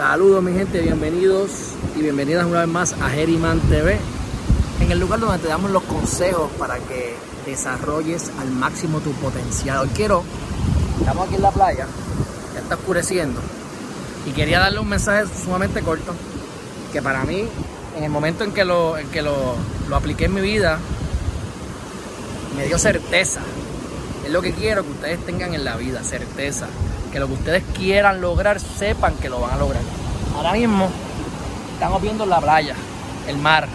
Saludos mi gente, bienvenidos y bienvenidas una vez más a Geriman TV, en el lugar donde te damos los consejos para que desarrolles al máximo tu potencial. Hoy quiero, estamos aquí en la playa, ya está oscureciendo, y quería darle un mensaje sumamente corto, que para mí, en el momento en que lo, en que lo, lo apliqué en mi vida, me dio certeza. Es lo que quiero que ustedes tengan en la vida, certeza que lo que ustedes quieran lograr, sepan que lo van a lograr. Ahora mismo estamos viendo la playa, el mar.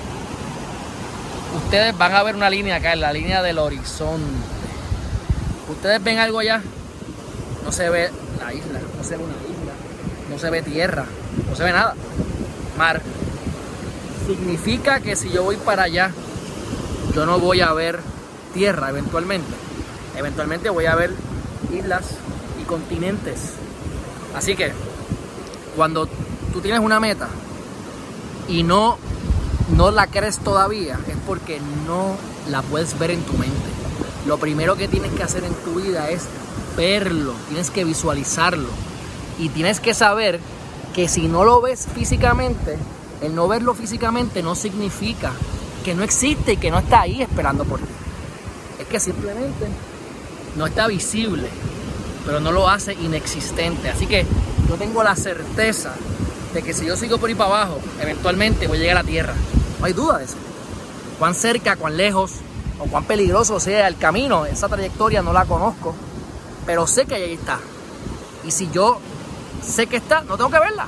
Ustedes van a ver una línea acá, en la línea del horizonte. Ustedes ven algo allá, no se ve la isla, no se ve una isla, no se ve tierra, no se ve nada. Mar. Significa que si yo voy para allá, yo no voy a ver tierra eventualmente. Eventualmente voy a ver islas, continentes. Así que cuando tú tienes una meta y no, no la crees todavía, es porque no la puedes ver en tu mente. Lo primero que tienes que hacer en tu vida es verlo, tienes que visualizarlo y tienes que saber que si no lo ves físicamente, el no verlo físicamente no significa que no existe y que no está ahí esperando por ti. Es que simplemente no está visible pero no lo hace inexistente. Así que yo tengo la certeza de que si yo sigo por ahí para abajo, eventualmente voy a llegar a la tierra. No hay duda de eso. Cuán cerca, cuán lejos o cuán peligroso sea el camino, esa trayectoria no la conozco, pero sé que ahí está. Y si yo sé que está, no tengo que verla.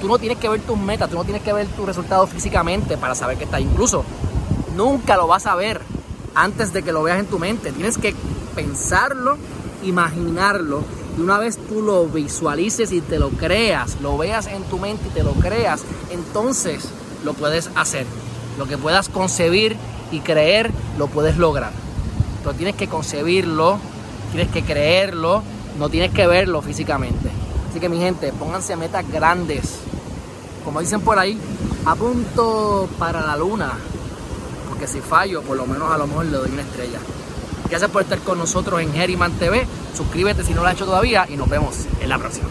Tú no tienes que ver tus metas, tú no tienes que ver tus resultados físicamente para saber que está. Incluso nunca lo vas a ver antes de que lo veas en tu mente. Tienes que pensarlo imaginarlo y una vez tú lo visualices y te lo creas, lo veas en tu mente y te lo creas, entonces lo puedes hacer. Lo que puedas concebir y creer, lo puedes lograr. Pero tienes que concebirlo, tienes que creerlo, no tienes que verlo físicamente. Así que mi gente, pónganse metas grandes. Como dicen por ahí, apunto para la luna. Porque si fallo, por lo menos a lo mejor le doy una estrella. Gracias por estar con nosotros en Geriman TV. Suscríbete si no lo has hecho todavía y nos vemos en la próxima.